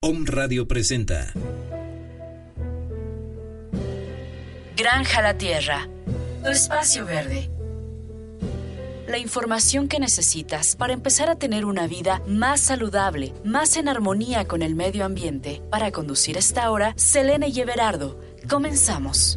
Om Radio presenta. Granja la Tierra. Tu espacio verde. La información que necesitas para empezar a tener una vida más saludable, más en armonía con el medio ambiente. Para conducir esta hora, Selene y. Comenzamos.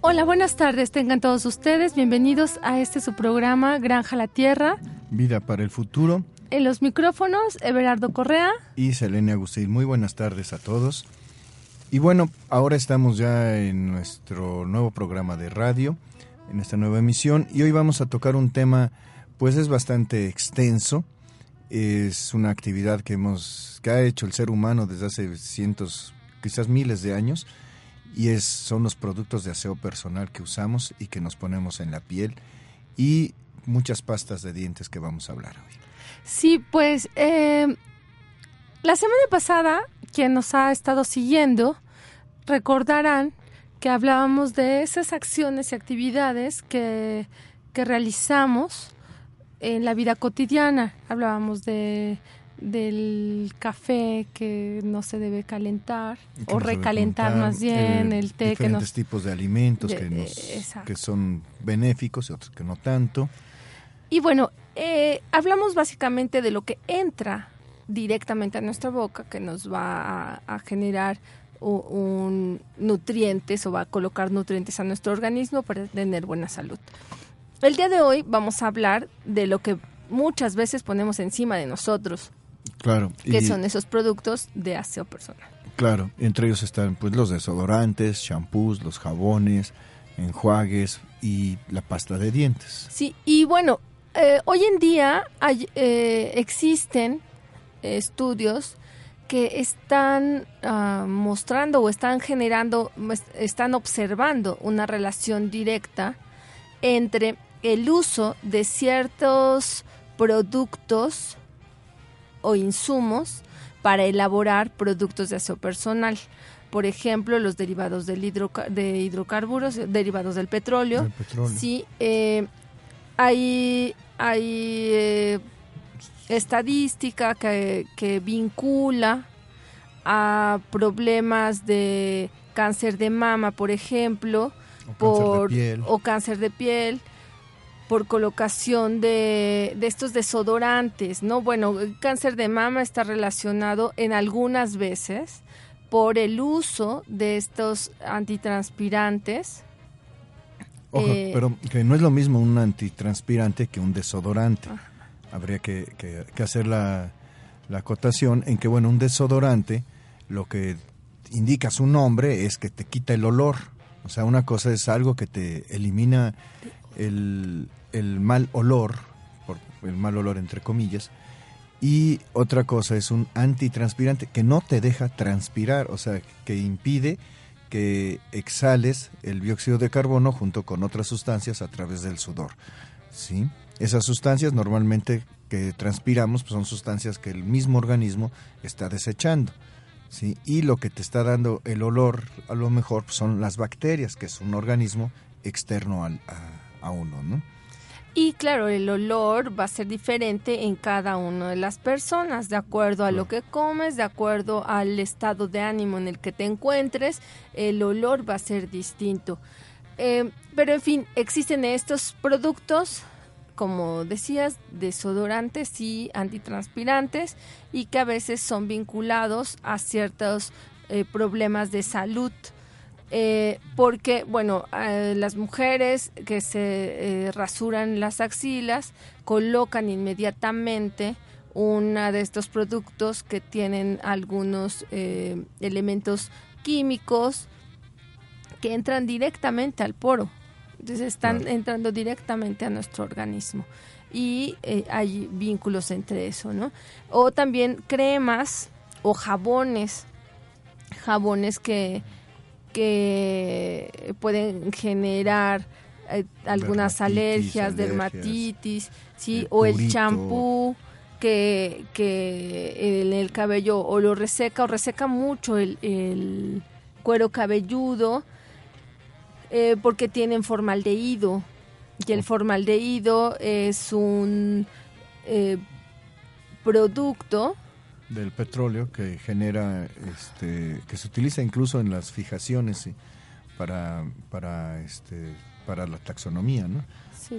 Hola, buenas tardes, tengan todos ustedes. Bienvenidos a este su programa Granja la Tierra. Vida para el futuro. En los micrófonos, Everardo Correa. Y Selene Agustín. Muy buenas tardes a todos. Y bueno, ahora estamos ya en nuestro nuevo programa de radio, en esta nueva emisión, y hoy vamos a tocar un tema, pues es bastante extenso. Es una actividad que hemos, que ha hecho el ser humano desde hace cientos, quizás miles de años y es, son los productos de aseo personal que usamos y que nos ponemos en la piel y muchas pastas de dientes que vamos a hablar hoy. Sí, pues eh, la semana pasada, quien nos ha estado siguiendo, recordarán que hablábamos de esas acciones y actividades que, que realizamos en la vida cotidiana. Hablábamos de del café que no se debe calentar o recalentar más bien eh, el té diferentes que nos tipos de alimentos de- que, nos, que son benéficos y otros que no tanto. Y bueno eh, hablamos básicamente de lo que entra directamente a nuestra boca que nos va a, a generar un nutrientes o va a colocar nutrientes a nuestro organismo para tener buena salud. El día de hoy vamos a hablar de lo que muchas veces ponemos encima de nosotros claro que y, son esos productos de aseo personal. Claro entre ellos están pues los desodorantes champús los jabones enjuagues y la pasta de dientes. Sí, y bueno, eh, hoy en día hay, eh, existen estudios que están ah, mostrando o están generando, es- están observando una relación directa entre el uso de ciertos productos o insumos para elaborar productos de aseo personal. Por ejemplo, los derivados del hidroca- de hidrocarburos, derivados del petróleo, Del petróleo. Sí, eh, hay, hay eh, estadística que, que vincula a problemas de cáncer de mama, por ejemplo, O cáncer de por, piel. o cáncer de piel, por colocación de, de estos desodorantes, ¿no? Bueno, el cáncer de mama está relacionado en algunas veces por el uso de estos antitranspirantes. Ojo, eh, pero que no es lo mismo un antitranspirante que un desodorante. Habría que, que- que hacer la, la acotación en que, bueno, un desodorante lo que indica su nombre es que te quita el olor. O sea, una cosa es algo que te elimina el, el mal olor, el mal olor entre comillas, y otra cosa es un antitranspirante que no te deja transpirar, o sea, que impide que exhales el dióxido de carbono junto con otras sustancias a través del sudor. ¿sí? Esas sustancias normalmente que transpiramos pues, son sustancias que el mismo organismo está desechando. ¿sí? Y lo que te está dando el olor a lo mejor pues, son las bacterias, que es un organismo externo al- a, a uno. ¿no? Y claro, el olor va a ser diferente en cada una de las personas, de acuerdo a lo que comes, de acuerdo al estado de ánimo en el que te encuentres, el olor va a ser distinto. Eh, pero en fin, existen estos productos, como decías, desodorantes y antitranspirantes, y que a veces son vinculados a ciertos eh, problemas de salud. Eh, porque, bueno, eh, las mujeres que se eh, rasuran las axilas colocan inmediatamente una de estos productos que tienen algunos elementos químicos que entran directamente al poro. Entonces están entrando directamente a nuestro organismo y hay vínculos entre eso, ¿no? O también cremas o jabones, jabones que, que pueden generar eh, algunas alergias, dermatitis, ¿sí? o el champú que, que en el cabello o lo reseca o reseca mucho el, el cuero cabelludo eh, porque tienen formaldehído y el formaldehído es un eh, producto del petróleo que genera este que se utiliza incluso en las fijaciones para para este para la taxonomía no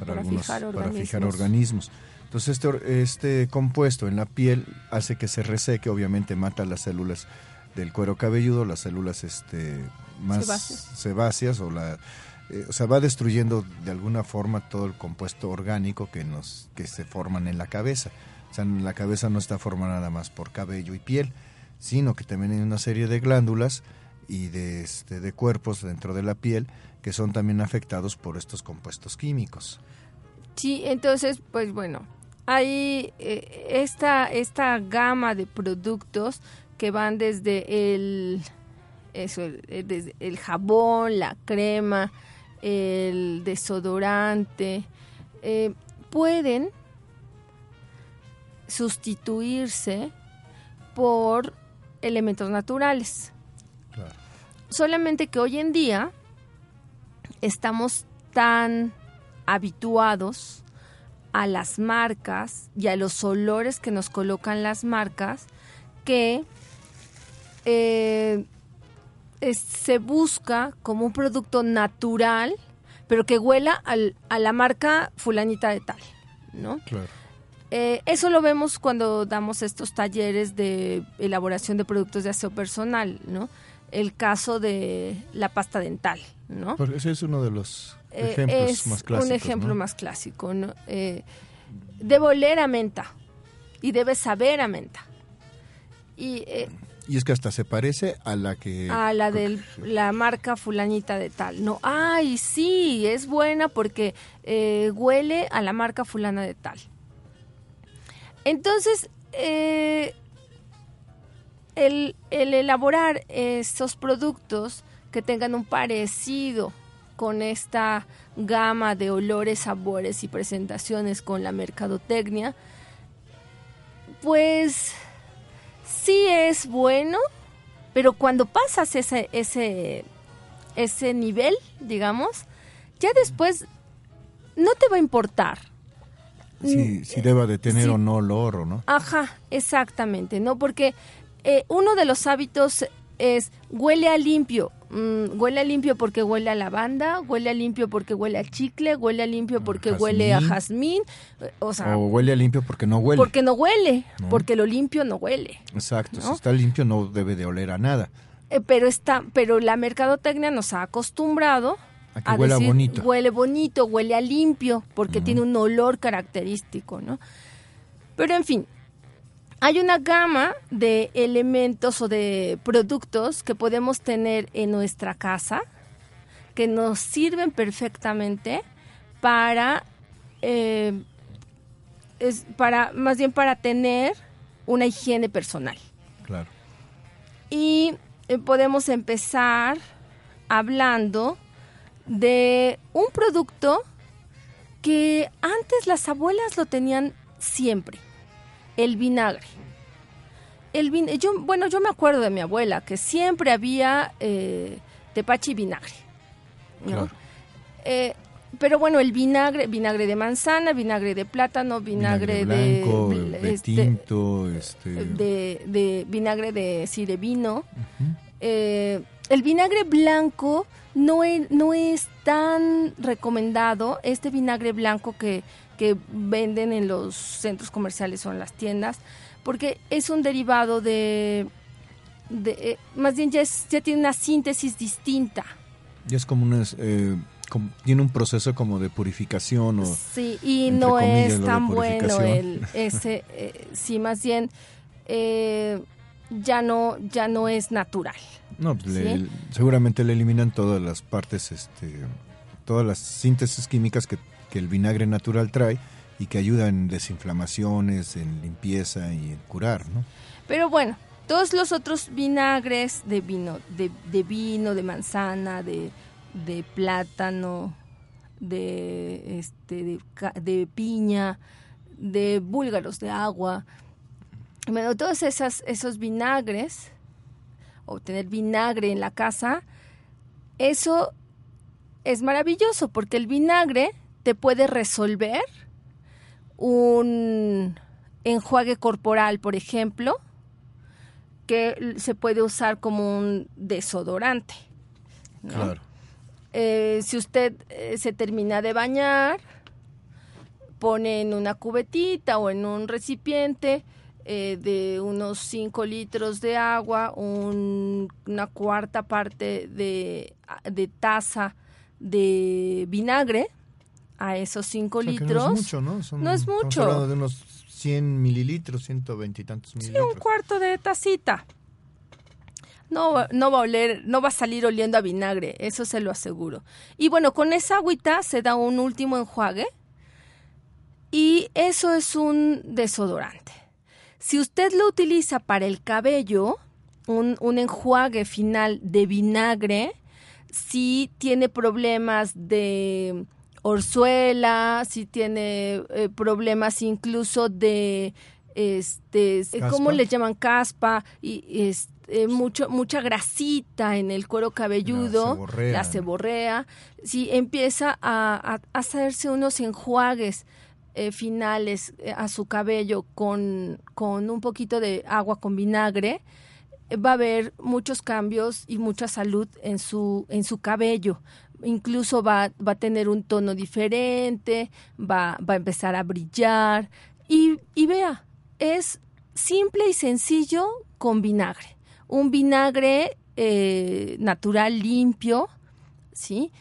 para, fijar organismos. para fijar organismos entonces este este compuesto en la piel hace que se reseque obviamente mata las células del cuero cabelludo las células este más sebáceas o la eh, o sea, va destruyendo de alguna forma todo el compuesto orgánico que nos que se forman en la cabeza. O sea, la cabeza no está formada nada más por cabello y piel, sino que también hay una serie de glándulas y de, este, de cuerpos dentro de la piel que son también afectados por estos compuestos químicos. Sí, entonces, pues bueno, hay eh, esta, esta gama de productos que van desde el, eso, eh, desde el jabón, la crema, el desodorante, eh, pueden sustituirse por elementos naturales. Solamente que hoy en día estamos tan habituados a las marcas y a los olores que nos colocan las marcas que eh, se busca como un producto natural, pero que huela a la marca fulanita de tal, ¿no? Claro. Eh, eso lo vemos cuando damos estos talleres de elaboración de productos de aseo personal, ¿no? El caso de la pasta dental, ¿no? ese es uno de los eh, ejemplos más clásicos. Un ejemplo más clásico, ¿no? Eh, debe oler a menta y debe saber a menta. Y y es que hasta se parece a la que... A la de la marca fulanita de tal. No, ay, sí, es buena porque eh, huele a la marca fulana de tal. Entonces, eh, el, el elaborar estos productos que tengan un parecido con esta gama de olores, sabores y presentaciones con la mercadotecnia, pues sí es bueno, pero cuando pasas ese, ese, ese nivel, digamos, ya después no te va a importar. Si, si deba de tener o no olor o no. Ajá, exactamente, ¿no? Porque eh, uno de los hábitos es huele a limpio. Mm, huele a limpio porque huele a lavanda, huele a limpio porque huele a chicle, huele a limpio porque huele a jazmín, o sea, huele a limpio porque no huele. Porque no huele, porque lo limpio no huele. Exacto, si está limpio no debe de oler a nada. Eh, pero está, pero la mercadotecnia nos ha acostumbrado a que huele bonito. Huele bonito, huele a limpio, porque tiene un olor característico, ¿no? Pero en fin, hay una gama de elementos o de productos que podemos tener en nuestra casa que nos sirven perfectamente para, eh, es para, más bien para tener una higiene personal. Claro. Y eh, podemos empezar hablando de un producto que antes las abuelas lo tenían siempre el vinagre. El vin yo, bueno, yo me acuerdo de mi abuela que siempre había eh, tepache y vinagre. Eh, pero bueno, el vinagre, vinagre de manzana, vinagre de plátano, vinagre, de, este, tinto, este... de, vinagre de sí, de vino. Eh, el vinagre blanco no es, no es tan recomendado. Este vinagre blanco que que venden en los centros comerciales o en las tiendas, porque es un derivado de, eh, más bien ya, ya tiene una síntesis distinta. Ya es como una... Eh, tiene un proceso como de purificación o sí y no es tan bueno el ese eh, sí más bien ya no ya no es natural No, pues seguramente le eliminan todas las partes, este, todas las síntesis químicas que, que el vinagre natural trae y que ayudan en desinflamaciones, en limpieza y en curar, ¿no? Pero bueno, todos los otros vinagres de vino, de, de vino, de manzana, de, de plátano, de, este, de, de, piña, de búlgaros de agua, bueno, todos esas, esos vinagres, o tener vinagre en la casa, eso es maravilloso porque el vinagre te puede resolver un enjuague corporal, por ejemplo, que se puede usar como un desodorante. Claro. Eh, si usted eh, se termina de bañar, pone en una cubetita o en un recipiente eh, de unos 5 litros de agua, una cuarta parte de, de taza de vinagre a esos 5 litros. no es mucho, ¿no? no es mucho. Hablando de unos 100 mililitros, 120 y tantos mililitros. Sí, un cuarto de tacita. No, no va a oler, no va a salir oliendo a vinagre, eso se lo aseguro. Y bueno, con esa agüita se da un último enjuague y eso es un desodorante. Si usted lo utiliza para el cabello, un, un enjuague final de vinagre, si tiene problemas de orzuela, si tiene eh, problemas incluso de este cómo le llaman caspa y este, mucho mucha grasita en el cuero cabelludo la ceborrea, si empieza a, hacerse unos enjuagues eh, finales eh, a su cabello con, con un poquito de agua con vinagre va a haber muchos cambios y mucha salud en su en su cabello incluso va, va a tener un tono diferente, va, va a empezar a brillar. Y, y vea, es simple y sencillo con vinagre. Un vinagre eh, natural, limpio, ¿sí?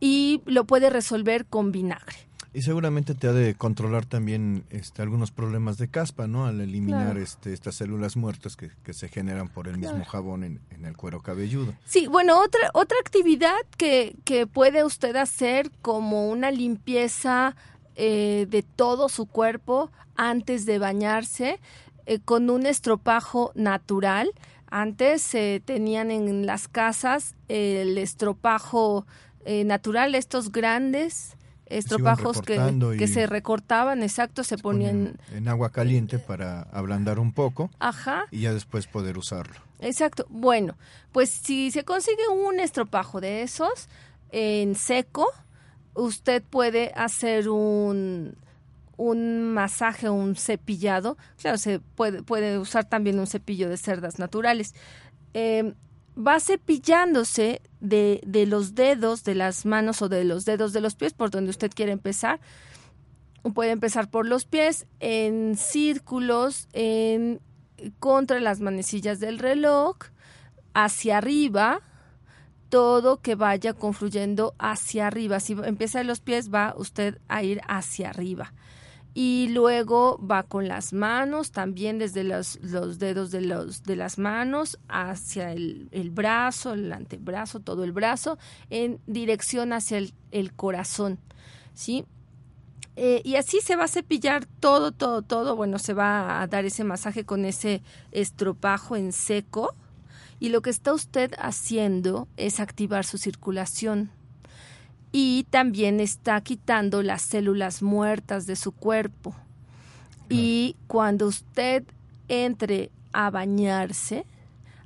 Y lo puede resolver con vinagre. Y seguramente te ha de controlar también este, algunos problemas de caspa, ¿no? Al eliminar este, estas células muertas que, se generan por el mismo jabón en, el cuero cabelludo. Sí, bueno, otra, otra actividad que, que puede usted hacer como una limpieza eh, de todo su cuerpo antes de bañarse eh, con un estropajo natural. Antes se tenían en las casas el estropajo eh, natural, estos grandes estropajos que, que, se recortaban, exacto, se, ponían en agua caliente para ablandar un poco. Ajá. Y ya después poder usarlo. Exacto. Bueno, pues si se consigue un estropajo de esos en seco, usted puede hacer un un masaje o un cepillado. Claro, se puede, puede usar también un cepillo de cerdas naturales. Eh, va cepillándose de, de, los dedos de las manos o de los dedos de los pies, por donde usted quiere empezar. Puede empezar por los pies, en círculos, en contra las manecillas del reloj, hacia arriba, todo que vaya confluyendo hacia arriba. Si empieza en los pies, va usted a ir hacia arriba y luego va con las manos, también desde los, los dedos de, los, de las manos hacia el, el, brazo, el antebrazo, todo el brazo, en dirección hacia el, el corazón, ¿sí? Eh, y así se va a cepillar todo, todo, todo, bueno, se va a dar ese masaje con ese estropajo en seco. Y lo que está usted haciendo es activar su circulación y también está quitando las células muertas de su cuerpo. Y cuando usted entre a bañarse,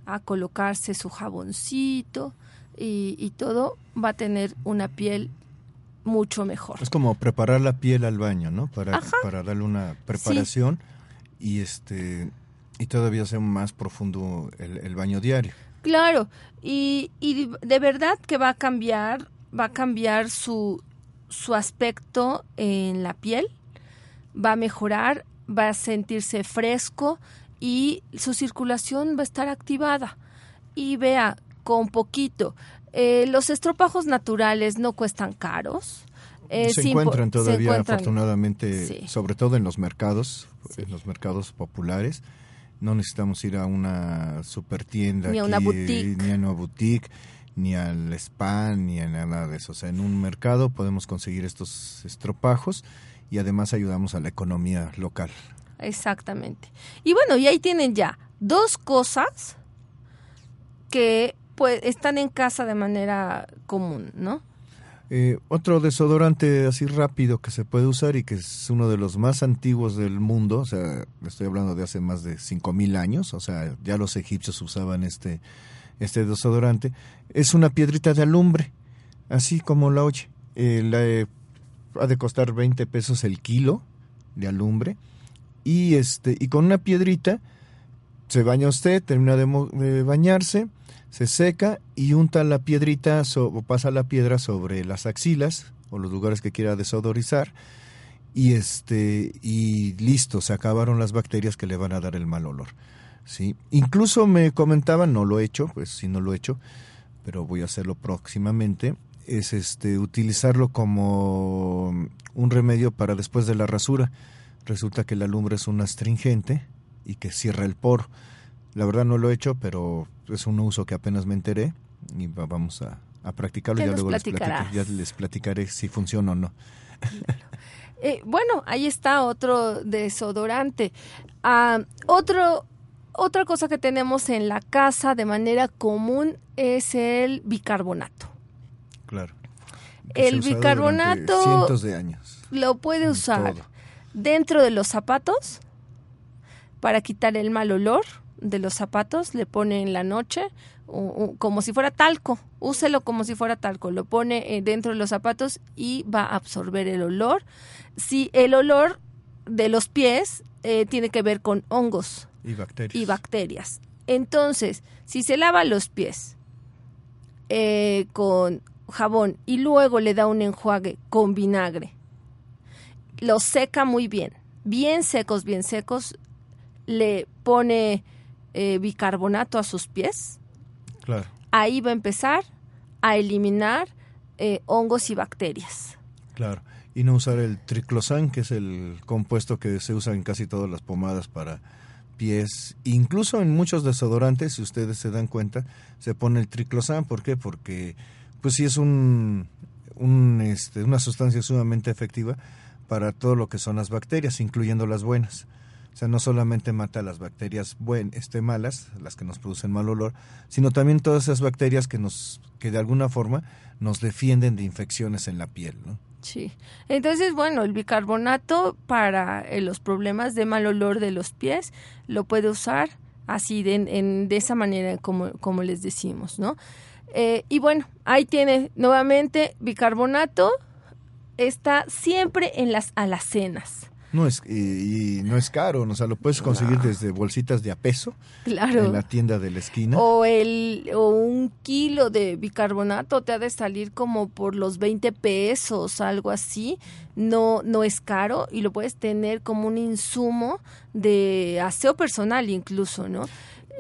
a colocarse su jaboncito y, todo, va a tener una piel mucho mejor. Es como preparar la piel al baño, ¿no? Para, para darle una preparación y este y todavía sea más profundo el, el baño diario. Claro, y, y de verdad que va a cambiar va a cambiar su, su aspecto en la piel, va a mejorar, va a sentirse fresco y su circulación va a estar activada. Y vea, con poquito. Eh, los estropajos naturales no cuestan caros. Eh, se, encuentran todavía, afortunadamente, sobre todo en los mercados, en los mercados populares. No necesitamos ir a una super tienda. Ni a una boutique. Ni a una boutique, ni al spa, ni a nada de eso. O sea, en un mercado podemos conseguir estos estropajos y además ayudamos a la economía local. Exactamente. Y bueno, y ahí tienen ya dos cosas que pues están en casa de manera común, ¿no? Eh, otro desodorante así rápido que se puede usar y que es uno de los más antiguos del mundo, o sea, estoy hablando de hace más de 5000 años, o sea, ya los egipcios usaban este, este desodorante, es una piedrita de alumbre, así como la oye. Eh, la, ha de costar 20 pesos el kilo de alumbre y, este, y con una piedrita se baña usted, termina de bañarse, se seca y unta la piedrita o pasa la piedra sobre las axilas o los lugares que quiera desodorizar y este y listo, se acabaron las bacterias que le van a dar el mal olor. ¿Sí? Incluso me comentaban, no lo he hecho, pues sí no lo he hecho, pero voy a hacerlo próximamente, es este utilizarlo como un remedio para después de la rasura. Resulta que la lumbre es un astringente y que cierra el poro. La verdad no lo he hecho, pero es un uso que apenas me enteré y vamos a, practicarlo. Ya, luego les, ya les platicaré si funciona o no. Eh, bueno, ahí está otro desodorante. Ah, otro, otra cosa que tenemos en la casa de manera común es el bicarbonato. Claro. El bicarbonato cientos de años. Lo puede usar dentro de los zapatos para quitar el mal olor de los zapatos, le pone en la noche como si fuera talco, úselo como si fuera talco, lo pone eh, dentro de los zapatos y va a absorber el olor. Si el olor de los pies eh, tiene que ver con hongos y bacterias. y bacterias. Entonces, si se lava los pies eh, con jabón y luego le da un enjuague con vinagre, lo seca muy bien, bien secos, bien secos, le pone eh, bicarbonato a sus pies, claro. ahí va a empezar a eliminar eh, hongos y bacterias. Claro. Y no usar el triclosan, que es el compuesto que se usa en casi todas las pomadas para pies. Incluso en muchos desodorantes, si ustedes se dan cuenta, se pone el triclosan. ¿Por qué? Porque pues sí es un, un este, una sustancia sumamente efectiva para todo lo que son las bacterias, incluyendo las buenas. O sea, no solamente mata las bacterias buen, este, malas, las que nos producen mal olor, sino también todas esas bacterias que nos, que de alguna forma nos defienden de infecciones en la piel, ¿no? Sí. Entonces, bueno, el bicarbonato para eh, los problemas de mal olor de los pies lo puede usar así de, en, de esa manera como, como les decimos, ¿no? Eh, y bueno, ahí tiene nuevamente bicarbonato, está siempre en las alacenas. No es, y, no es caro, o sea, lo puedes conseguir desde bolsitas de a peso claro. en la tienda de la esquina. O, el, o un kilo de bicarbonato te ha de salir como por los 20 pesos, algo así. No, no es caro y lo puedes tener como un insumo de aseo personal incluso, ¿no?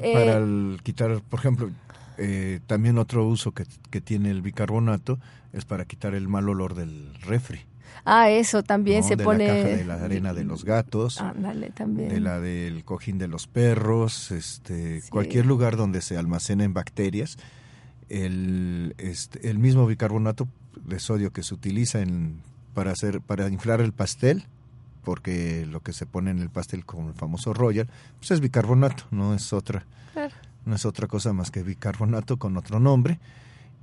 Para eh, quitar, por ejemplo, eh, también otro uso que, que tiene el bicarbonato es para quitar el mal olor del refri. Ah, eso también se de pone. La caja de la arena de los gatos. también. De la del cojín de los perros, este, cualquier lugar donde se almacenen bacterias. El, este, el mismo bicarbonato de sodio que se utiliza en, para hacer, para inflar el pastel, porque lo que se pone en el pastel con el famoso Royal, pues es bicarbonato, no es otra, no es otra cosa más que bicarbonato con otro nombre.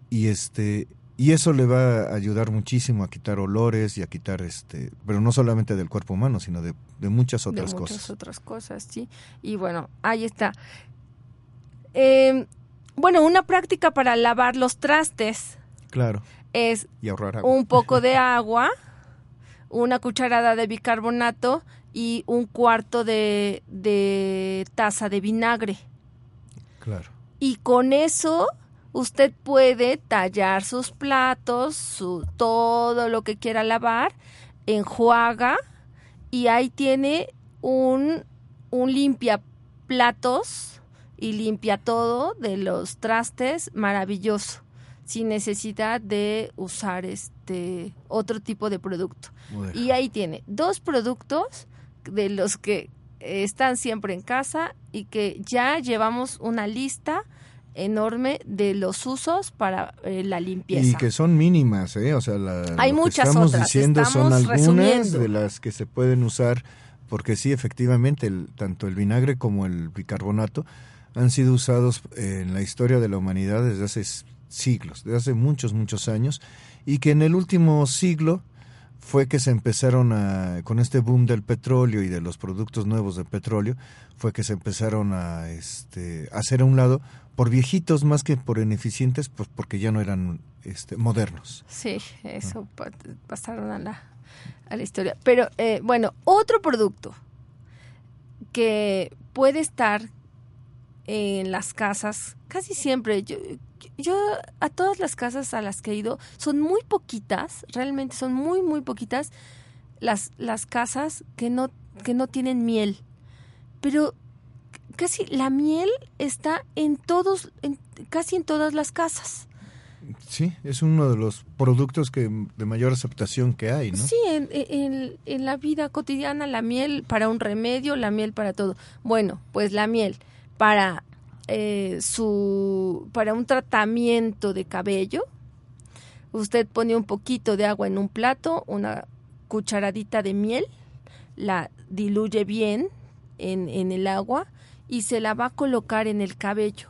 Y este, y eso le va a ayudar muchísimo a quitar olores y a quitar este pero no solamente del cuerpo humano sino de, muchas otras de muchas cosas. otras cosas sí. Y bueno ahí está. Em, bueno una práctica para lavar los trastes claro. es y ahorrar agua. un poco de agua una cucharada de bicarbonato y un cuarto de, de taza de vinagre. Claro. Y con eso usted puede tallar sus platos, su, todo lo que quiera lavar, enjuaga y ahí tiene un, un limpia platos y limpia todo de los trastes maravilloso sin necesidad de usar este otro tipo de producto. Y ahí tiene dos productos de los que están siempre en casa y que ya llevamos una lista enorme de los usos para eh, la limpieza. Y que son mínimas, ¿eh? O sea, Hay lo muchas que estamos otras. diciendo son Estamos algunas resumiendo. de las que se pueden usar, porque sí, efectivamente, el- tanto el vinagre como el bicarbonato han sido usados en la historia de la humanidad desde hace siglos, desde hace muchos, muchos años, y que en el último siglo fue que se empezaron a, con este boom del petróleo y de los productos nuevos de petróleo, fue que se empezaron a este, a hacer a un lado por viejitos más que por ineficientes, pues porque ya no eran este, modernos. Sí, eso pa- pasaron a la, a la historia. Pero eh, bueno, otro producto que puede estar en las casas, casi siempre, yo, yo a todas las casas a las que he ido, son muy poquitas, realmente son muy, muy poquitas las, las casas que no, que no tienen miel. Pero casi la miel está en todos, en, casi en todas las casas. Sí, es uno de los productos que de mayor aceptación que hay, ¿no? Sí, en, en- en la vida cotidiana la miel para un remedio, la miel para todo. Bueno, pues la miel para eh, su para un tratamiento de cabello. Usted pone un poquito de agua en un plato, una cucharadita de miel, la diluye bien en, en el agua y se la va a colocar en el cabello.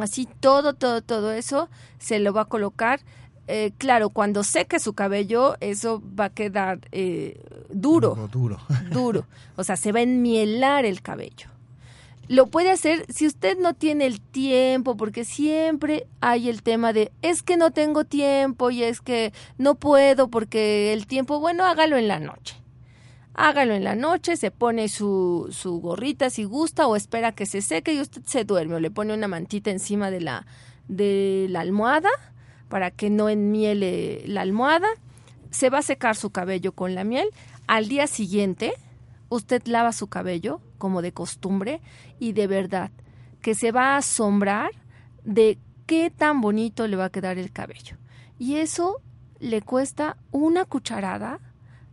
Así todo, todo, todo eso se lo va a colocar. Eh, claro, cuando seque su cabello, eso va a quedar eh, duro, Algo duro. duro. O sea, se va a enmielar el cabello. Lo puede hacer si usted no tiene el tiempo, porque siempre hay el tema de es que no tengo tiempo y es que no puedo porque el tiempo, bueno, hágalo en la noche. Hágalo en la noche, se pone su, su gorrita si gusta o espera que se seque y usted se duerme o le pone una mantita encima de la, de la almohada para que no enmiele la almohada. Se va a secar su cabello con la miel. Al día siguiente, usted lava su cabello como de costumbre y de verdad que se va a asombrar de qué tan bonito le va a quedar el cabello. Y eso le cuesta una cucharada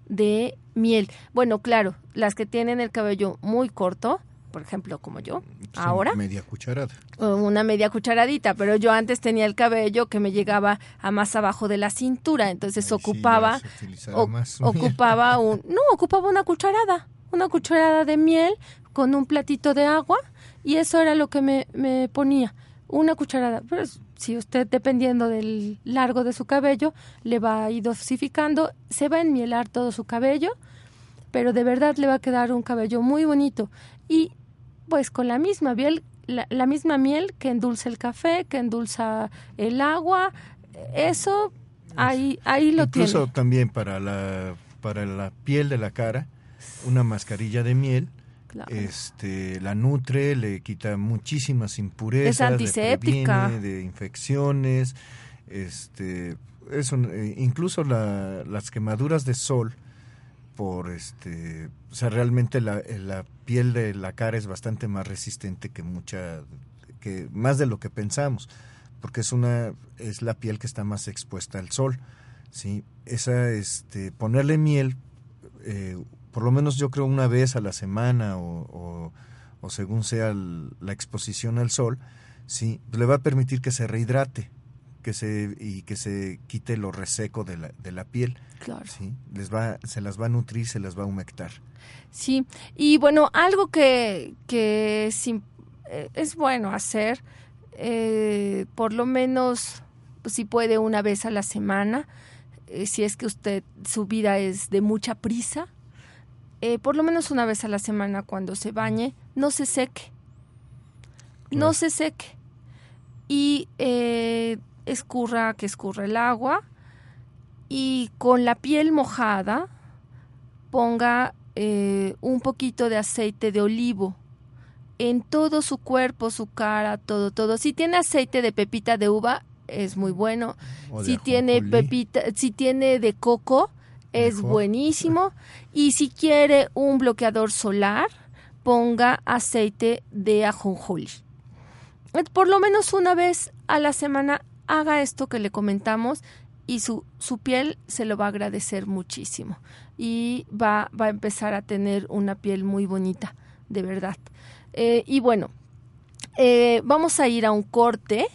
de miel. Bueno, claro, las que tienen el cabello muy corto, por ejemplo, como yo, Sí, ahora, Media cucharada. una media cucharadita, pero yo antes tenía el cabello que me llegaba a más abajo de la cintura, entonces Ahí ocupaba o- más ocupaba un no, ocupaba una cucharada, una cucharada de miel con un platito de agua y eso era lo que me, me ponía, una cucharada. Pero es- si usted dependiendo del largo de su cabello le va a ir dosificando, se va a enmielar todo su cabello, pero de verdad le va a quedar un cabello muy bonito y pues con la misma miel, la, la misma miel que endulza el café, que endulza el agua, eso ahí ahí lo Incluso tiene. también para la para la piel de la cara, una mascarilla de miel Claro. este la nutre, le quita muchísimas impurezas, Es antiséptica. le de infecciones, este es un- eh, incluso la- las quemaduras de sol por este o sea realmente la, la piel de la cara es bastante más resistente que mucha que más de lo que pensamos porque es una es la piel que está más expuesta al sol sí esa este ponerle miel eh, por lo menos yo creo una vez a la semana o, o- o según sea el- la exposición al sol sí le va a permitir que se rehidrate que se y que se quite lo reseco de la, de la piel Claro. sí les va se las va a nutrir se las va a humectar Sí, y bueno, algo que, que es, eh, es bueno hacer, eh, por lo menos pues, si puede una vez a la semana, eh, si es que usted, su vida es de mucha prisa, eh, por lo menos una vez a la semana cuando se bañe, no se seque. No se seque. Y eh, escurra, que escurra el agua, y con la piel mojada, ponga eh, un poquito de aceite de olivo en todo su cuerpo, su cara, todo, todo. Si tiene aceite de pepita de uva, es muy bueno. Si tiene pepita, si tiene de coco, es Mejor. buenísimo. Y si quiere un bloqueador solar, ponga aceite de ajonjolí. Eh, Por lo menos una vez a la semana haga esto que le comentamos y su, su piel se lo va a agradecer muchísimo y va, va a empezar a tener una piel muy bonita, de verdad. Eh, y bueno, eh, vamos a ir a un corte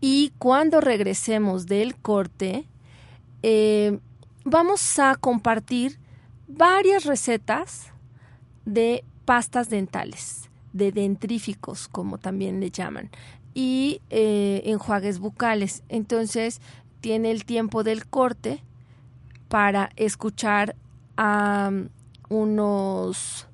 y cuando regresemos del corte, eh, vamos a compartir varias recetas de pastas dentales, de dentríficos, como también le llaman, y enjuagues bucales. Entonces, tiene el tiempo del corte para escuchar a unos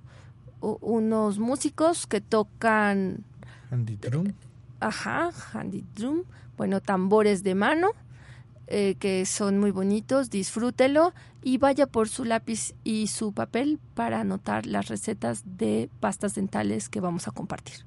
unos músicos que tocan handy drum. Ajá, handy drum, bueno, tambores de mano eh, que son muy bonitos, disfrútelo y vaya por su lápiz y su papel para anotar las recetas de pastas dentales que vamos a compartir.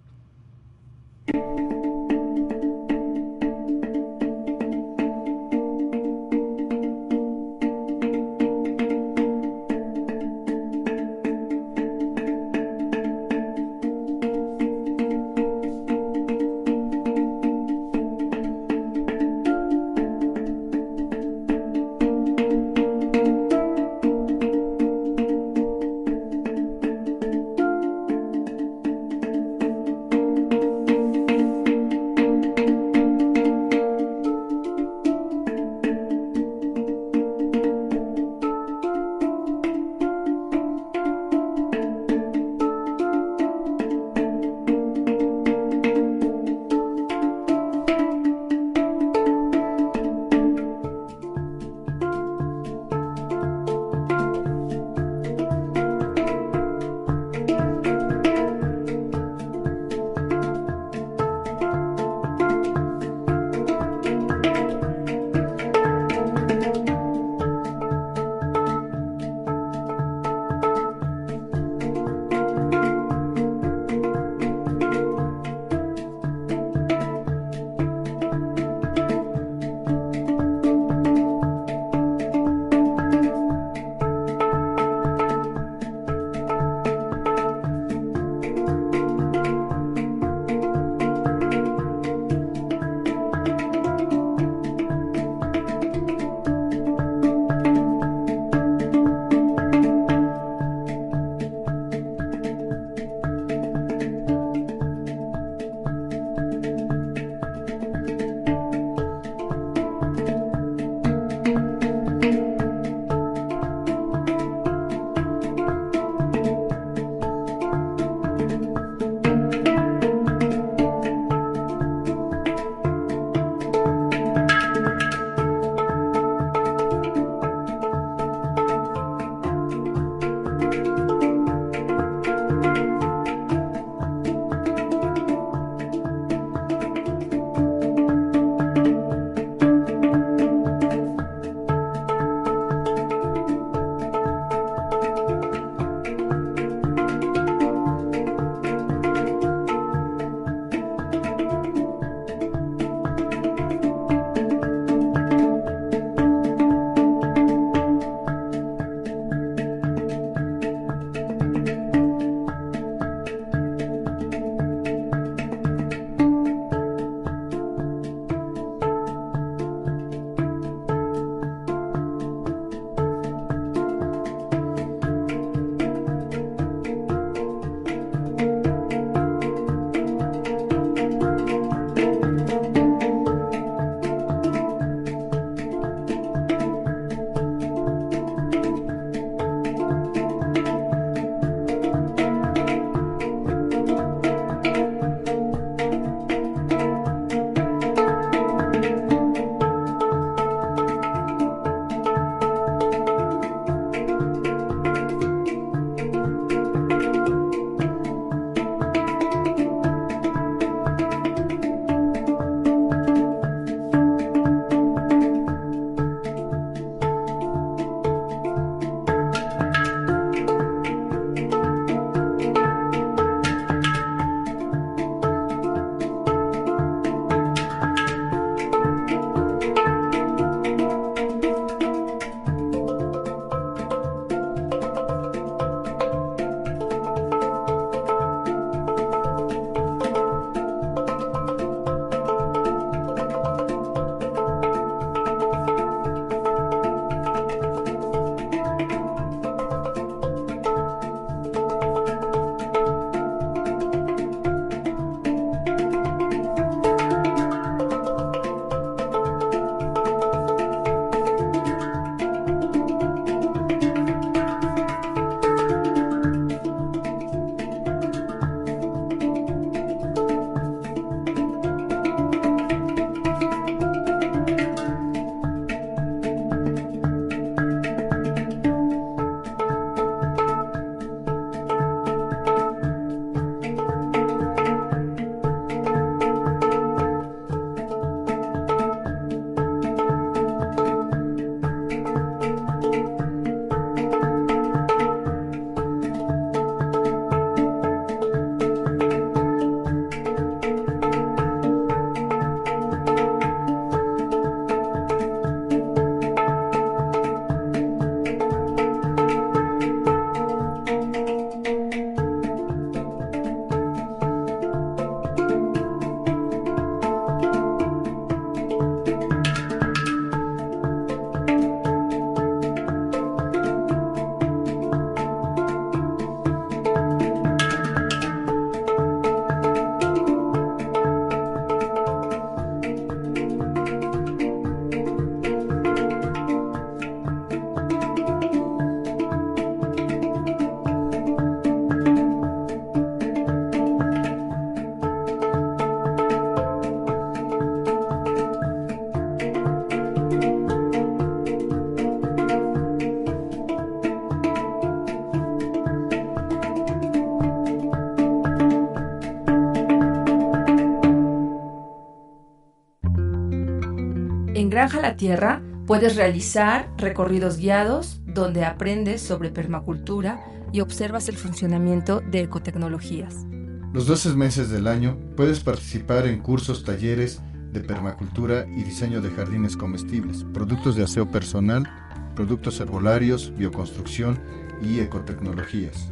Granja La Tierra puedes realizar recorridos guiados donde aprendes sobre permacultura y observas el funcionamiento de ecotecnologías. Los 12 meses del año puedes participar en cursos, talleres de permacultura y diseño de jardines comestibles, productos de aseo personal, productos herbolarios, bioconstrucción y ecotecnologías.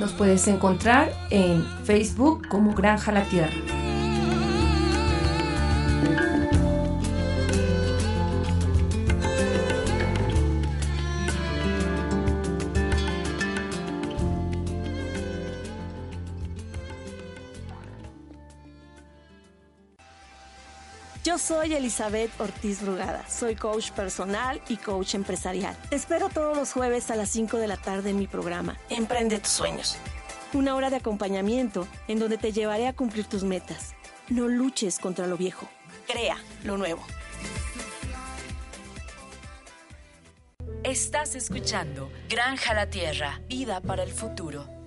Nos puedes encontrar en Facebook como Granja La Tierra. Yo soy Elizabeth Ortiz Brugada, soy coach personal y coach empresarial. Te espero todos los jueves a las 5 de la tarde en mi programa Emprende tus sueños. Una hora de acompañamiento en donde te llevaré a cumplir tus metas. No luches contra lo viejo, crea lo nuevo. Estás escuchando Granja la Tierra, vida para el futuro.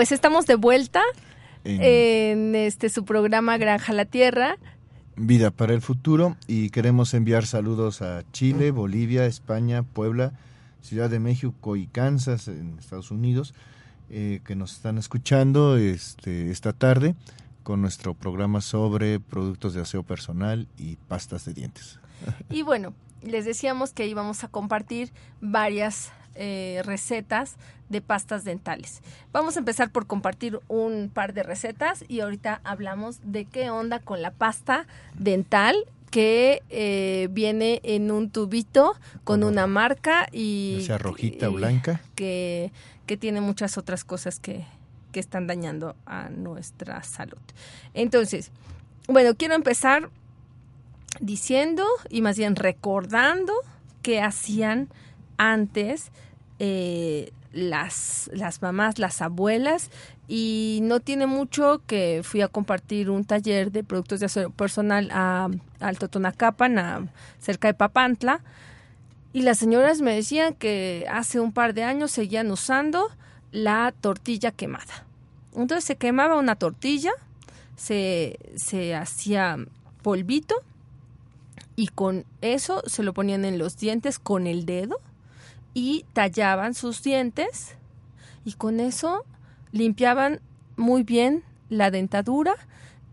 Pues estamos de vuelta en, este su programa Granja la Tierra. Vida para el futuro y queremos enviar saludos a Chile, Bolivia, España, Puebla, Ciudad de México y Kansas en Estados Unidos eh, que nos están escuchando este, esta tarde con nuestro programa sobre productos de aseo personal y pastas de dientes. Y bueno, les decíamos que íbamos a compartir varias eh, recetas de pastas dentales. Vamos a empezar por compartir un par de recetas y ahorita hablamos de qué onda con la pasta dental que eh, viene en un tubito con una marca y... sea rojita o blanca. Que, que tiene muchas otras cosas que, que están dañando a nuestra salud. Entonces, bueno, quiero empezar diciendo y más bien recordando qué hacían antes eh, las, las mamás, las abuelas, y no tiene mucho que fui a compartir un taller de productos de aseo personal a, Alto Totonacapan, a, cerca de Papantla, y las señoras me decían que hace un par de años seguían usando la tortilla quemada. Entonces se quemaba una tortilla, se, se hacía polvito y con eso se lo ponían en los dientes con el dedo y tallaban sus dientes y con eso limpiaban muy bien la dentadura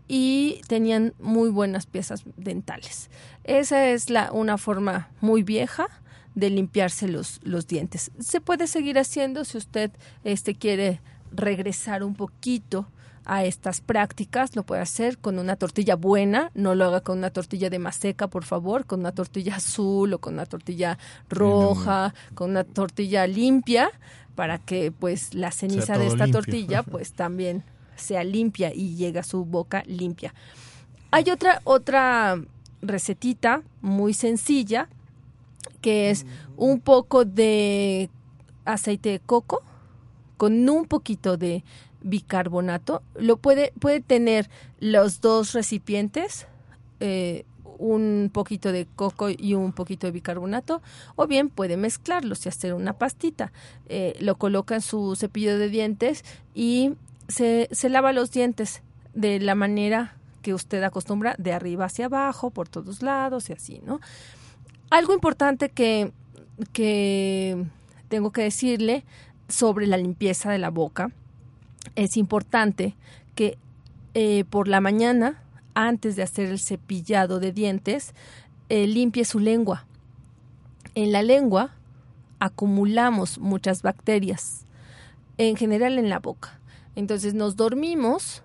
y tenían muy buenas piezas dentales. Esa es la, una forma muy vieja de limpiarse los, los dientes. Se puede seguir haciendo si usted este, quiere regresar un poquito a estas prácticas, lo puede hacer con una tortilla buena, no lo haga con una tortilla de maseca, por favor, con una tortilla azul o con una tortilla roja, con una tortilla limpia, para que pues la ceniza de esta tortilla pues también sea limpia y llegue a su boca limpia. Hay otra, otra recetita muy sencilla que es un poco de aceite de coco con un poquito de bicarbonato. Lo puede, puede tener los dos recipientes, eh, un poquito de coco y un poquito de bicarbonato, o bien puede mezclarlos y hacer una pastita. Eh, lo coloca en su cepillo de dientes y se, se lava los dientes de la manera que usted acostumbra, de arriba hacia abajo, por todos lados y así, ¿no? Algo importante que, que tengo que decirle sobre la limpieza de la boca es importante que eh, por la mañana, antes de hacer el cepillado de dientes, eh, limpie su lengua. En la lengua acumulamos muchas bacterias, en general en la boca. Entonces nos dormimos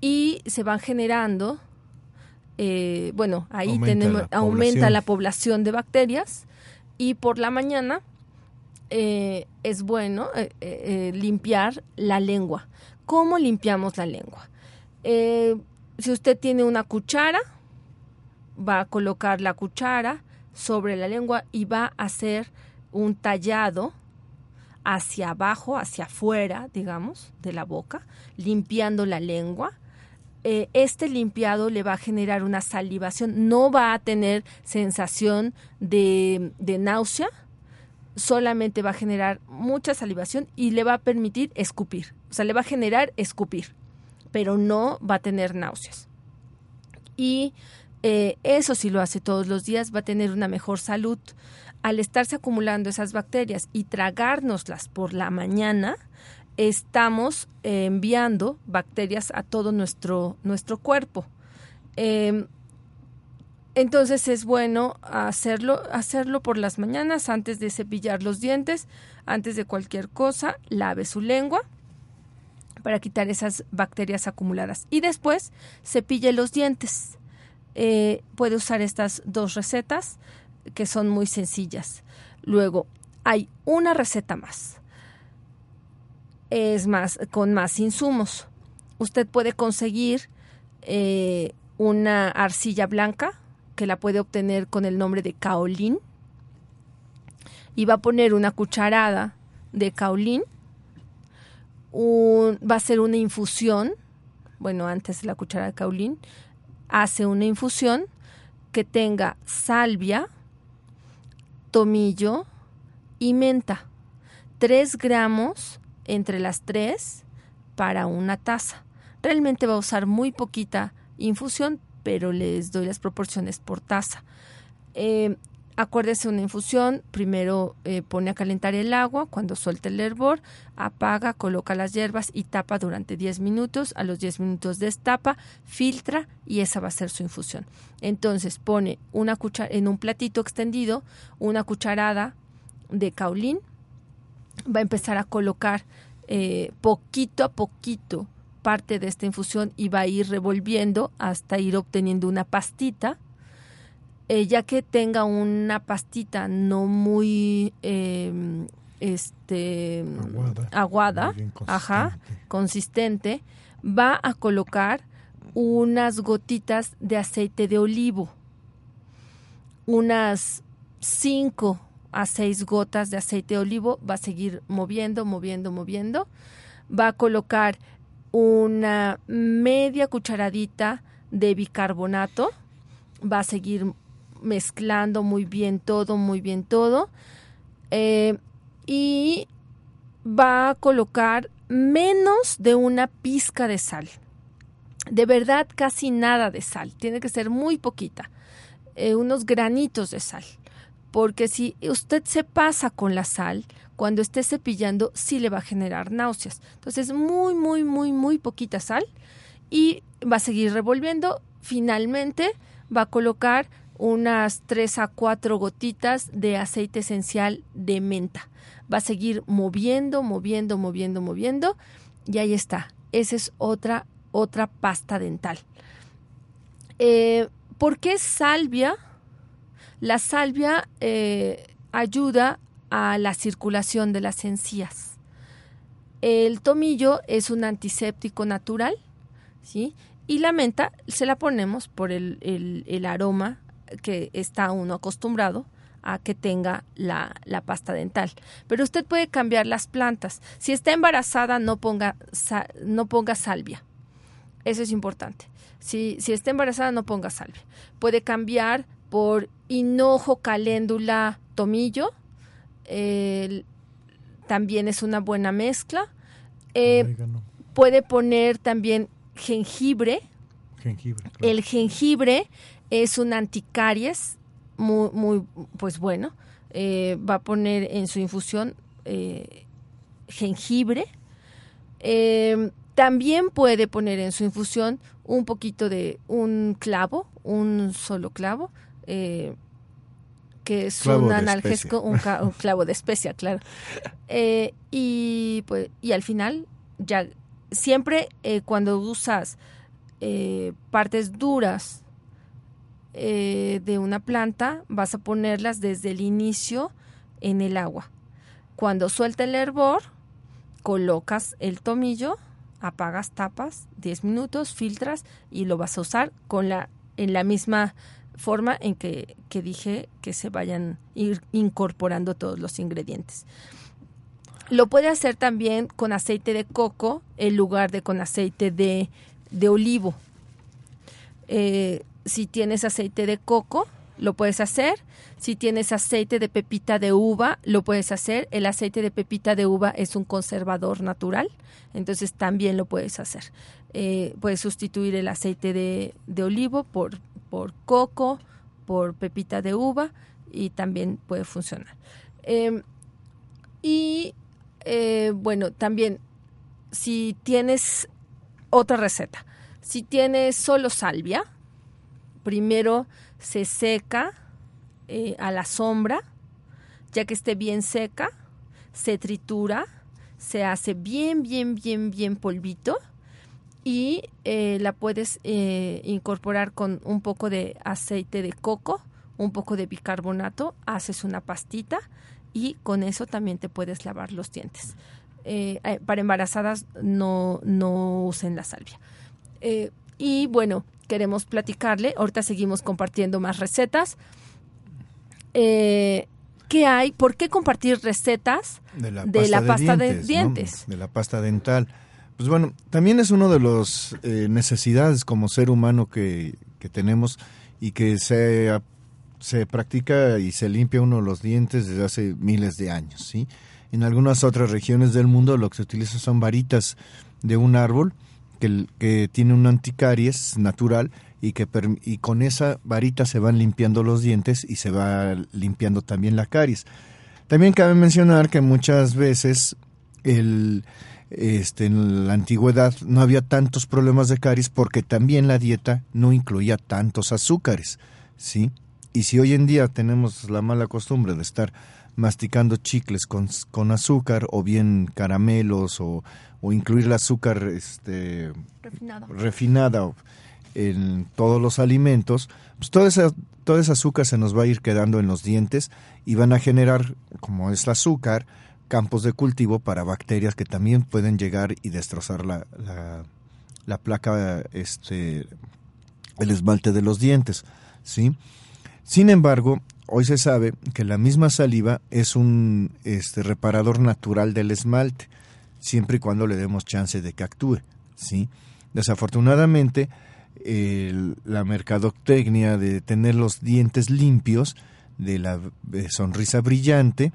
y se van generando, eh, bueno, ahí aumenta tenemos, aumenta la población de bacterias y por la mañana eh, es bueno eh, eh, limpiar la lengua. ¿Cómo limpiamos la lengua? si usted tiene una cuchara, va a colocar la cuchara sobre la lengua y va a hacer un tallado hacia abajo, hacia afuera, digamos, de la boca, limpiando la lengua. este limpiado le va a generar una salivación, no va a tener sensación de, de náusea, solamente va a generar mucha salivación y le va a permitir escupir. O sea, le va a generar escupir, pero no va a tener náuseas. Y eh, eso si lo hace todos los días va a tener una mejor salud. Al estarse acumulando esas bacterias y tragárnoslas por la mañana, estamos eh, enviando bacterias a todo nuestro, nuestro cuerpo. Em, entonces es bueno hacerlo, hacerlo por las mañanas antes de cepillar los dientes, antes de cualquier cosa, lave su lengua para quitar esas bacterias acumuladas y después cepille los dientes. Eh, puede usar estas dos recetas que son muy sencillas. Luego hay una receta más. Es más, con más insumos. Usted puede conseguir eh, una arcilla blanca que la puede obtener con el nombre de kaolin. Y va a poner una cucharada de kaolin. va a hacer una infusión. Bueno, antes la cucharada de kaolin, hace una infusión que tenga salvia, tomillo y menta. Tres gramos entre las tres para una taza. Realmente va a usar muy poquita infusión, pero les doy las proporciones por taza. Eh, acuérdese una infusión, primero eh, pone a calentar el agua, cuando suelte el hervor, apaga, coloca las hierbas y tapa durante 10 minutos, a los 10 minutos destapa, filtra y esa va a ser su infusión. Entonces pone una cuchara en un platito extendido, una cucharada de caulín, va a empezar a colocar eh, poquito a poquito parte de esta infusión y va a ir revolviendo hasta ir obteniendo una pastita. Eh, ya que tenga una pastita no muy em, este aguada, ajá, consistente, va a colocar unas gotitas de aceite de olivo, unas 5 a 6 gotas de aceite de olivo, va a seguir moviendo, moviendo, moviendo, va a colocar una media cucharadita de bicarbonato, va a seguir mezclando muy bien todo, muy bien todo, eh, y va a colocar menos de una pizca de sal. De verdad, casi nada de sal. Tiene que ser muy poquita. Eh, unos granitos de sal. Porque si usted se pasa con la sal, cuando esté cepillando, sí le va a generar náuseas. Entonces, muy, muy, muy, muy poquita sal. Y va a seguir revolviendo. Finalmente, va a colocar unas 3 a 4 gotitas de aceite esencial de menta. Va a seguir moviendo, moviendo, moviendo, moviendo. Y ahí está. Esa es otra otra pasta dental. Eh, ¿Por qué salvia? La salvia eh, ayuda a la circulación de las encías. El tomillo es un antiséptico natural, ¿sí? Y la menta se la ponemos por el, el, aroma que está uno acostumbrado a que tenga la, la, pasta dental. Pero usted puede cambiar las plantas. Si está embarazada, no ponga, no ponga salvia. Eso es importante. Si, si está embarazada, no ponga salvia. Puede cambiar por hinojo, caléndula, tomillo. También es una buena mezcla. Eh, puede poner también jengibre. Jengibre. El jengibre es un anticaries muy, muy pues bueno. Eh, va a poner en su infusión eh, jengibre. También puede poner en su infusión un poquito de un clavo, un solo clavo, que es un analgésico, un, clavo de especia, claro. Eh, y, pues, y al final, ya siempre eh, cuando usas partes duras de una planta, vas a ponerlas desde el inicio en el agua. Cuando suelta el hervor, colocas el tomillo apagas tapas 10 minutos, filtras y lo vas a usar con la en la misma forma en que, que dije que se vayan ir incorporando todos los ingredientes. Lo puede hacer también con aceite de coco en lugar de con aceite de, de olivo. Eh, si tienes aceite de coco, lo puedes hacer. Si tienes aceite de pepita de uva, lo puedes hacer. El aceite de pepita de uva es un conservador natural, entonces también lo puedes hacer. Eh, puedes sustituir el aceite de, olivo por, por, coco, por pepita de uva y también puede funcionar. Em, y eh, bueno, también si tienes otra receta, si tienes solo salvia, primero se seca eh, a la sombra, ya que esté bien seca, se tritura, se hace bien, bien, bien, bien polvito y eh, la puedes eh, incorporar con un poco de aceite de coco, un poco de bicarbonato, haces una pastita y con eso también te puedes lavar los dientes. para embarazadas no, no usen la salvia. y bueno, queremos platicarle. Ahorita seguimos compartiendo más recetas. Eh, ¿Qué hay? ¿Por qué compartir recetas de la pasta, de, dientes, de, la pasta dental? Pues bueno, también es una de las eh, necesidades como ser humano que, que tenemos y que se, se practica y se limpia uno los dientes desde hace miles de años. ¿sí? En algunas otras regiones del mundo lo que se utiliza son varitas de un árbol que, tiene un anticaries natural y que y con esa varita se van limpiando los dientes y se va limpiando también la caries. También cabe mencionar que muchas veces el, este, en la antigüedad no había tantos problemas de caries porque también la dieta no incluía tantos azúcares, ¿sí? Y si hoy en día tenemos la mala costumbre de estar masticando chicles con, con azúcar o bien caramelos o, o incluir el azúcar este, refinada en todos los alimentos, pues toda esa, toda esa azúcar se nos va a ir quedando en los dientes y van a generar, como es el azúcar, campos de cultivo para bacterias que también pueden llegar y destrozar la, la, placa, este, el esmalte de los dientes, ¿sí? Sin embargo, hoy se sabe que la misma saliva es un este, reparador natural del esmalte, siempre y cuando le demos chance de que actúe, ¿sí? Desafortunadamente, la mercadotecnia de tener los dientes limpios, de la sonrisa brillante,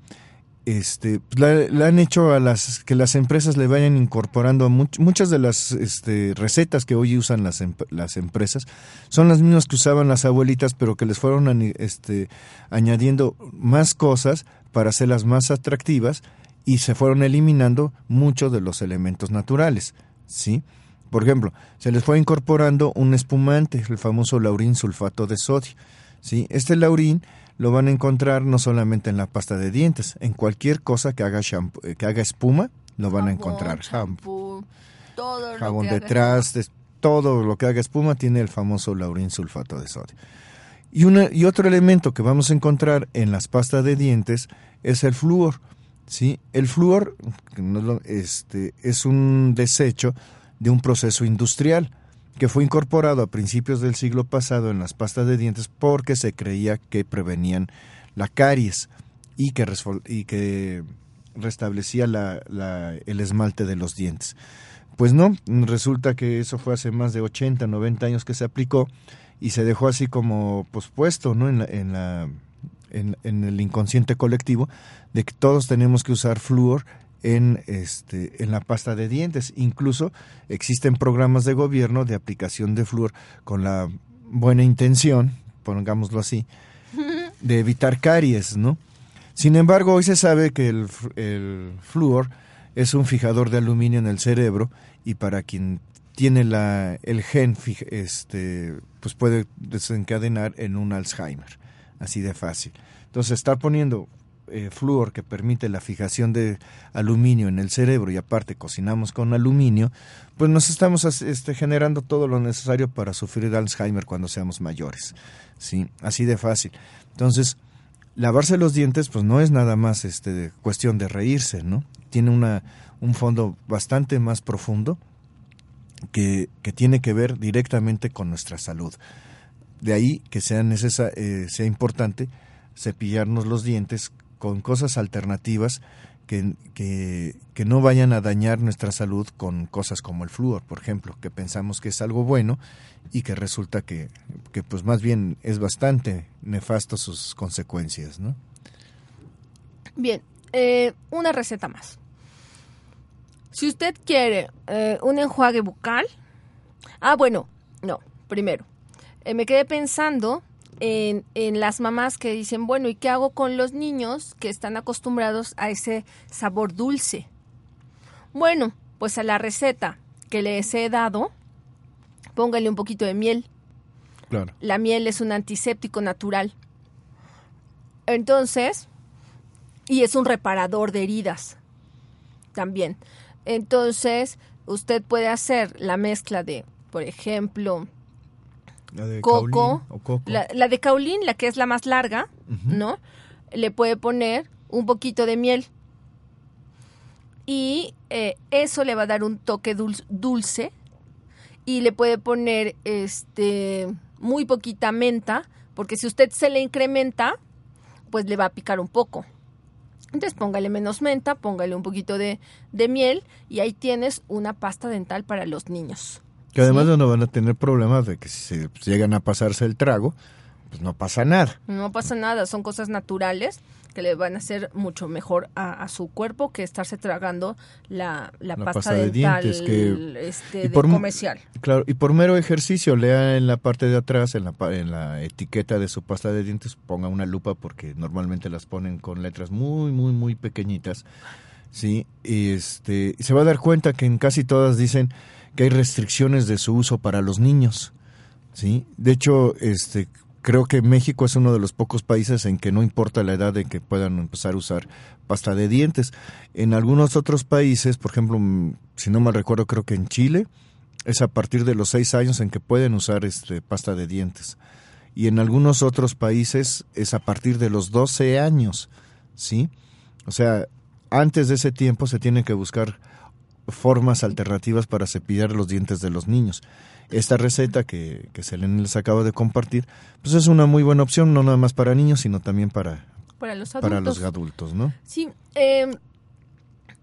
este, la, han hecho a las que las empresas le vayan incorporando muchas de las este, recetas que hoy usan las, em, las empresas son las mismas que usaban las abuelitas pero que les fueron este, añadiendo más cosas para hacerlas más atractivas y se fueron eliminando muchos de los elementos naturales sí por ejemplo se les fue incorporando un espumante el famoso laurín sulfato de sodio sí este laurín lo van a encontrar no solamente en la pasta de dientes, en cualquier cosa que haga eh, que haga espuma, lo van a encontrar. Shampoo, todo jabón detrás, todo lo que haga espuma tiene el famoso laurín sulfato de sodio. Y, una, y otro elemento que vamos a encontrar en las pastas de dientes es el flúor. ¿sí? El flúor este, es un desecho de un proceso industrial que fue incorporado a principios del siglo pasado en las pastas de dientes porque se creía que prevenían la caries y que, y que restablecía la, el esmalte de los dientes. Pues no, resulta que eso fue hace más de 80, 90 años que se aplicó y se dejó así como pospuesto ¿no? en, la, en, la, en el inconsciente colectivo de que todos tenemos que usar flúor en, este, en la pasta de dientes. Incluso existen programas de gobierno de aplicación de flúor con la buena intención, pongámoslo así, de evitar caries, ¿no? Sin embargo, hoy se sabe que el, el flúor es un fijador de aluminio en el cerebro y para quien tiene la, el gen, este, pues puede desencadenar en un Alzheimer, así de fácil. Entonces, estar poniendo eh, flúor que permite la fijación de aluminio en el cerebro y aparte cocinamos con aluminio, pues nos estamos este, generando todo lo necesario para sufrir Alzheimer cuando seamos mayores. ¿sí? Así de fácil. Entonces, lavarse los dientes pues no es nada más este, cuestión de reírse, ¿no? Tiene una, un fondo bastante más profundo que, que tiene que ver directamente con nuestra salud. De ahí que sea, eh, sea importante cepillarnos los dientes con cosas alternativas que, que, no vayan a dañar nuestra salud con cosas como el flúor, por ejemplo, que pensamos que es algo bueno y que resulta que, que pues más bien es bastante nefasto sus consecuencias, ¿no? Bien, eh, una receta más. Si usted quiere eh, un enjuague bucal, ah, bueno, no, primero, eh, me quedé pensando en, en, las mamás que dicen, bueno, ¿y qué hago con los niños que están acostumbrados a ese sabor dulce? Bueno, pues a la receta que les he dado, póngale un poquito de miel. Claro. La miel es un antiséptico natural. Entonces, y es un reparador de heridas también. Entonces, usted puede hacer la mezcla de, por ejemplo, la de coco, La, de caulín, la que es la más larga, ¿no? Le puede poner un poquito de miel. Y eh, eso le va a dar un toque dulce. Y le puede poner este muy poquita menta, porque si usted se le incrementa, pues le va a picar un poco. Entonces póngale menos menta, póngale un poquito de, de miel y ahí tienes una pasta dental para los niños. Que además no van a tener problemas de que si se llegan a pasarse el trago, pues no pasa nada. No pasa nada, son cosas naturales que le van a hacer mucho mejor a, su cuerpo que estarse tragando la, la, pasta, de dientes que, este, comercial. Claro, y por mero ejercicio, lea en la parte de atrás, en la, en la etiqueta de su pasta de dientes, ponga una lupa porque normalmente las ponen con letras muy, muy, muy pequeñitas. Sí, y este, se va a dar cuenta que en casi todas dicen que hay restricciones de su uso para los niños. ¿sí? De hecho, este, creo que México es uno de los pocos países en que no importa la edad en que puedan empezar a usar pasta de dientes. En algunos otros países, por ejemplo, mm, si no mal recuerdo, creo que en Chile es a partir de los seis años en que pueden usar este pasta de dientes. Y en algunos otros países es a partir de los 12 años, ¿sí? O sea, antes de ese tiempo se tienen que buscar formas alternativas para cepillar los dientes de los niños. Esta receta que, que Selene les acaba de compartir, pues es una muy buena opción, no nada más para niños, sino también para, para los adultos. Para los adultos, ¿no? Sí. Eh,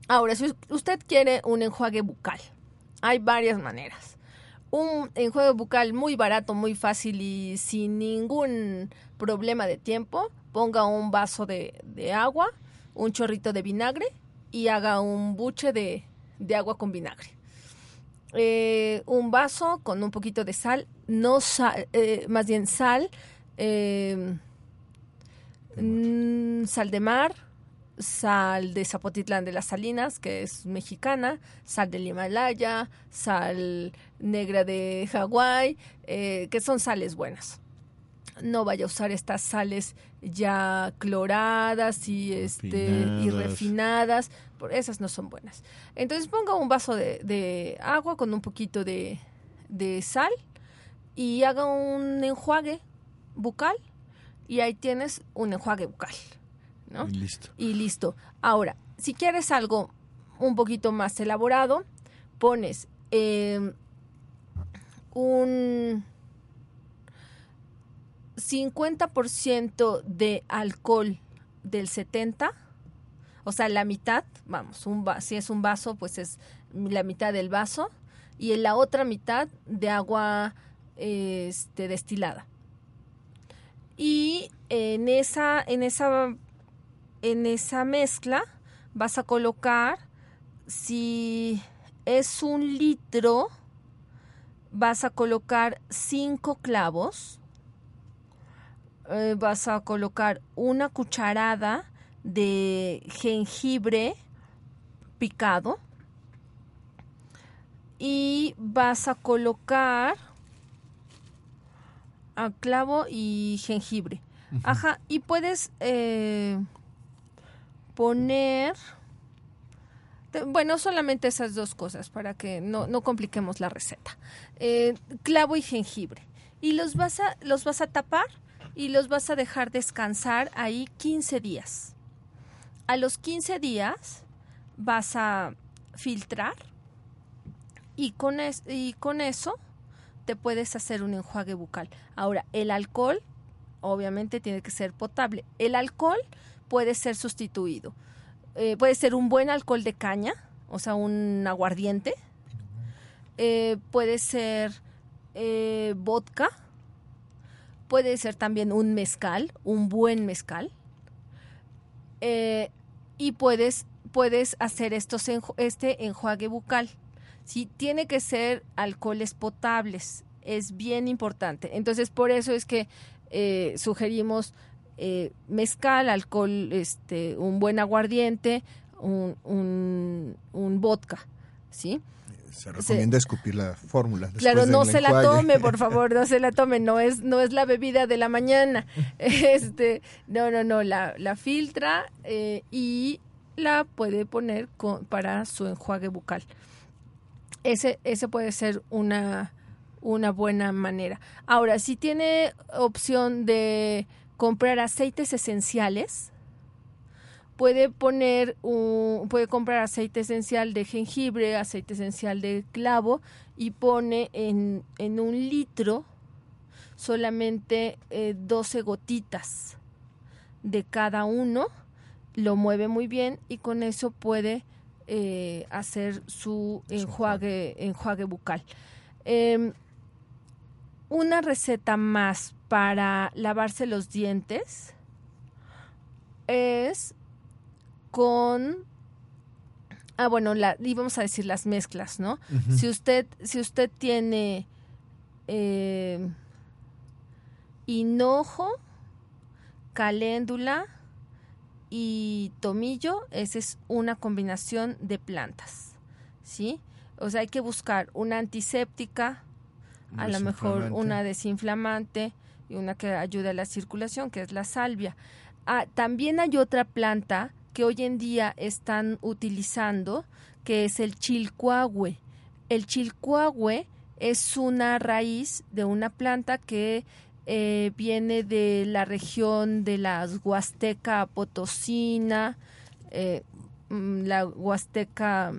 ahora, si usted quiere un enjuague bucal, hay varias maneras. Un enjuague bucal muy barato, muy fácil y sin ningún problema de tiempo, ponga un vaso de, de agua, un chorrito de vinagre y haga un buche de, de agua con vinagre. Eh, un vaso con un poquito de sal, no sal, eh, más bien sal, eh, mm, sal de mar, sal de Zapotitlán de las Salinas, que es mexicana, sal del Himalaya, sal negra de Hawái, que son sales buenas. No vaya a usar estas sales ya cloradas y este y refinadas esas no son buenas. Entonces ponga un vaso de, agua con un poquito de, sal y haga un enjuague bucal y ahí tienes un enjuague bucal. ¿no? Y listo. Y listo. Ahora, si quieres algo un poquito más elaborado, pones em, un 50% de alcohol del 70 o sea, la mitad, vamos, si es un vaso, pues es la mitad del vaso y en la otra mitad de agua este, destilada. Y en esa, en esa, en esa mezcla vas a colocar, si es un litro, vas a colocar cinco clavos, eh, vas a colocar una cucharada de jengibre picado y vas a colocar a clavo y jengibre. Ajá, y puedes eh, poner, bueno, solamente esas dos cosas para que no, no compliquemos la receta. Eh, clavo y jengibre. Y los vas, a, los vas a tapar y los vas a dejar descansar ahí 15 días a los 15 días vas a filtrar y con, y con eso te puedes hacer un enjuague bucal. Ahora, el alcohol obviamente tiene que ser potable. El alcohol puede ser sustituido. Eh, puede ser un buen alcohol de caña, o sea, un aguardiente. Eh, puede ser eh, vodka. Puede ser también un mezcal, un buen mezcal y puedes, puedes hacer estos este enjuague bucal. si Tiene que ser alcoholes potables, es bien importante. Entonces, por eso es que eh, sugerimos eh, mezcal, alcohol, este, un buen aguardiente, un, un, vodka, ¿sí? Se recomienda escupir la fórmula. Claro, no se la tome, por favor, no se la tome, no es, no es la bebida de la mañana. Este, no, no, no, la, la filtra eh, y la puede poner para su enjuague bucal. Ese, ese puede ser una, una buena manera. Ahora, si tiene opción de comprar aceites esenciales, puede poner puede comprar aceite esencial de jengibre, aceite esencial de clavo y pone en, en un litro solamente 12 eh, gotitas de cada uno, lo mueve muy bien y con eso puede eh, hacer su enjuague, enjuague bucal. Em, una receta más para lavarse los dientes es con ah bueno la íbamos a decir las mezclas no si usted si usted tiene eh, hinojo caléndula y tomillo esa es una combinación de plantas sí o sea hay que buscar una antiséptica a lo mejor una desinflamante y una que ayuda a la circulación, que es la salvia. Ah, también hay otra planta que hoy en día están utilizando, que es el chilcuahue. El chilcuahue es una raíz de una planta que eh, viene de la región de la Huasteca Potosina, eh, mm, la Huasteca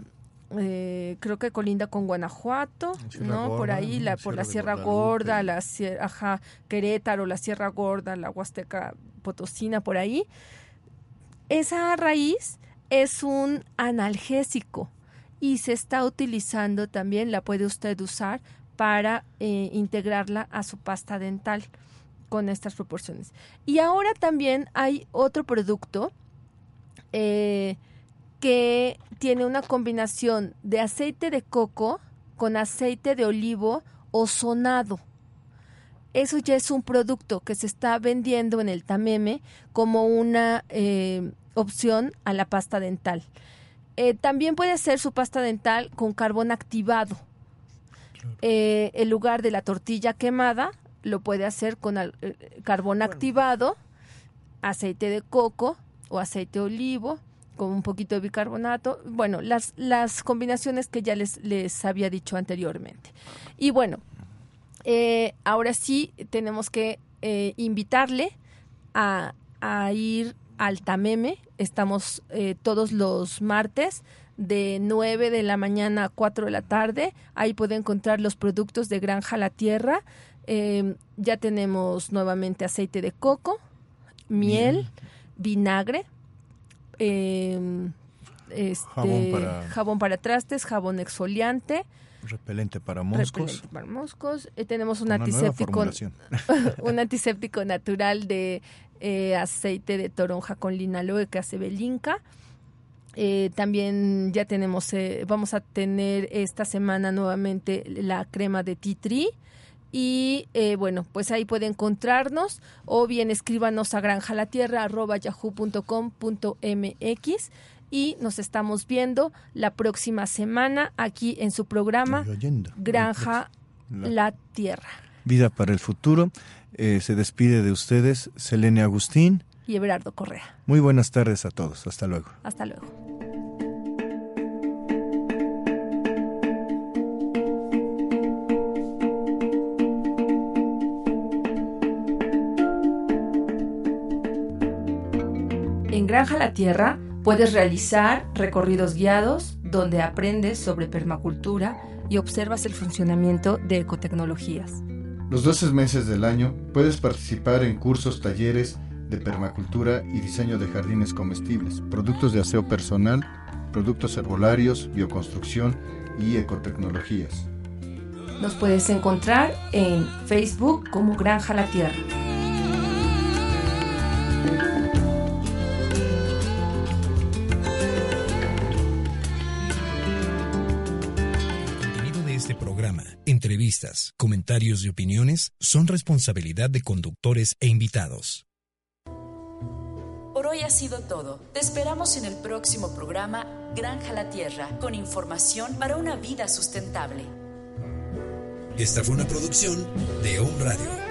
eh, creo que colinda con Guanajuato, ¿no? por ahí, la, por la Sierra Gorda, la Sierra, Querétaro, la Sierra Gorda, la Huasteca Potosina, por ahí. Esa raíz es un analgésico y se está utilizando también, la puede usted usar para eh, integrarla a su pasta dental con estas proporciones. Y ahora también hay otro producto eh, que tiene una combinación de aceite de coco con aceite de olivo ozonado. Eso ya es un producto que se está vendiendo en el Tameme como una eh, opción a la pasta dental. Eh, también puede ser su pasta dental con carbón activado. Eh, en lugar de la tortilla quemada, lo puede hacer con carbón activado, aceite de coco o aceite de olivo con un poquito de bicarbonato, bueno, las, las combinaciones que ya les, les había dicho anteriormente. Y bueno, eh, ahora sí tenemos que eh, invitarle a, ir al Tameme. Estamos eh, todos los martes de 9 de la mañana a 4 de la tarde. Ahí puede encontrar los productos de Granja La Tierra. ya tenemos nuevamente aceite de coco, miel, vinagre, Em, este, jabón, para... trastes, jabón exfoliante. Repelente para moscos. para moscos. Eh, tenemos un antiséptico, un antiséptico natural de eh, aceite de toronja con linaloe que hace belinca. Eh, también ya tenemos, vamos a tener esta semana nuevamente la crema de tree y eh, bueno, pues ahí puede encontrarnos o bien escríbanos a granjalatierra.yahoo.com.mx y nos estamos viendo la próxima semana aquí en su programa Granja la, Tierra. Vida para el futuro. Eh, se despide de ustedes Selene Agustín y Everardo Correa. Muy buenas tardes a todos. Hasta luego. Hasta luego. Granja La Tierra puedes realizar recorridos guiados donde aprendes sobre permacultura y observas el funcionamiento de ecotecnologías. Los 12 meses del año puedes participar en cursos, talleres de permacultura y diseño de jardines comestibles, productos de aseo personal, productos herbolarios, bioconstrucción y ecotecnologías. Nos puedes encontrar en Facebook como Granja La Tierra. Entrevistas, comentarios y opiniones son responsabilidad de conductores e invitados. Por hoy ha sido todo. Te esperamos en el próximo programa Granja la Tierra, con información para una vida sustentable. Esta fue una producción de Home Radio.